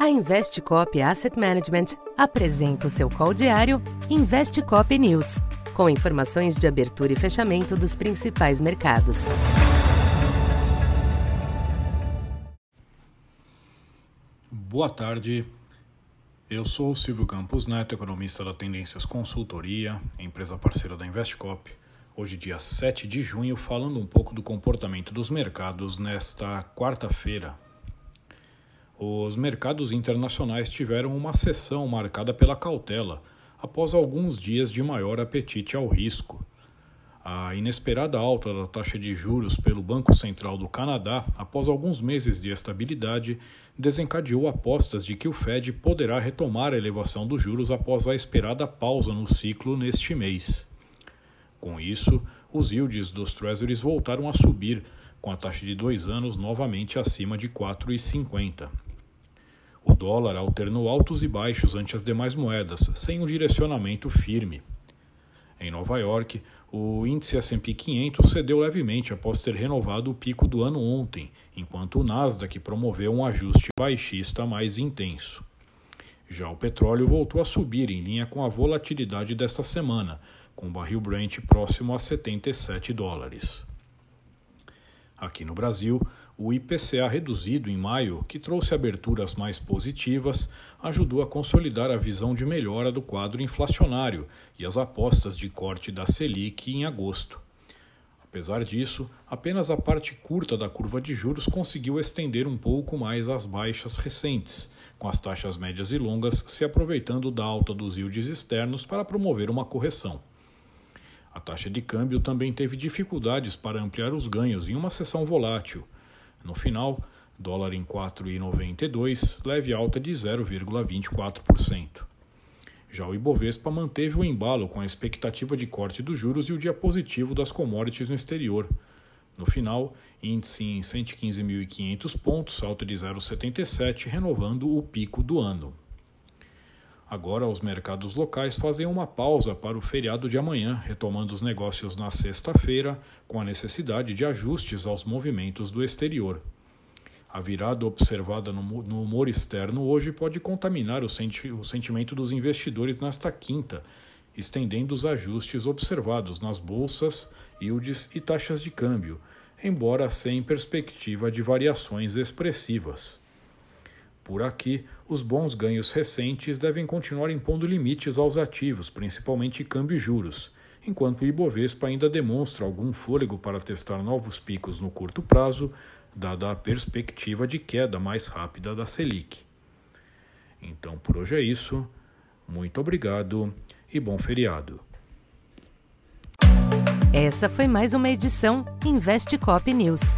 A Investcop Asset Management apresenta o seu call diário Investcop News, com informações de abertura e fechamento dos principais mercados. Boa tarde. Eu sou Silvio Campos Neto, economista da Tendências Consultoria, empresa parceira da Investcop. Hoje, dia 7 de junho, falando um pouco do comportamento dos mercados nesta quarta-feira, os mercados internacionais tiveram uma sessão marcada pela cautela após alguns dias de maior apetite ao risco. A inesperada alta da taxa de juros pelo Banco Central do Canadá, após alguns meses de estabilidade, desencadeou apostas de que o Fed poderá retomar a elevação dos juros após a esperada pausa no ciclo neste mês. Com isso, os yields dos Treasuries voltaram a subir, com a taxa de dois anos novamente acima de 4,50. O dólar alternou altos e baixos ante as demais moedas, sem um direcionamento firme. Em Nova York, o índice S&P 500 cedeu levemente após ter renovado o pico do ano ontem, enquanto o Nasdaq promoveu um ajuste baixista mais intenso. Já o petróleo voltou a subir em linha com a volatilidade desta semana, com o barril Brent próximo a 77 dólares. Aqui no Brasil, o IPCA reduzido em maio, que trouxe aberturas mais positivas, ajudou a consolidar a visão de melhora do quadro inflacionário e as apostas de corte da Selic em agosto. Apesar disso, apenas a parte curta da curva de juros conseguiu estender um pouco mais as baixas recentes, com as taxas médias e longas se aproveitando da alta dos yields externos para promover uma correção. A taxa de câmbio também teve dificuldades para ampliar os ganhos em uma sessão volátil. No final, dólar em 4,92, leve alta de 0,24%. Já o Ibovespa manteve o embalo com a expectativa de corte dos juros e o dia positivo das commodities no exterior. No final, índice em 115.500 pontos, alta de 0,77, renovando o pico do ano. Agora, os mercados locais fazem uma pausa para o feriado de amanhã, retomando os negócios na sexta-feira, com a necessidade de ajustes aos movimentos do exterior. A virada observada no, humor externo hoje pode contaminar o, senti o sentimento dos investidores nesta quinta, estendendo os ajustes observados nas bolsas, yields e taxas de câmbio, embora sem perspectiva de variações expressivas. Por aqui, os bons ganhos recentes devem continuar impondo limites aos ativos, principalmente câmbio e juros, enquanto o Ibovespa ainda demonstra algum fôlego para testar novos picos no curto prazo, dada a perspectiva de queda mais rápida da Selic. Então por hoje é isso. Muito obrigado e bom feriado. Essa foi mais uma edição Investe Cop News.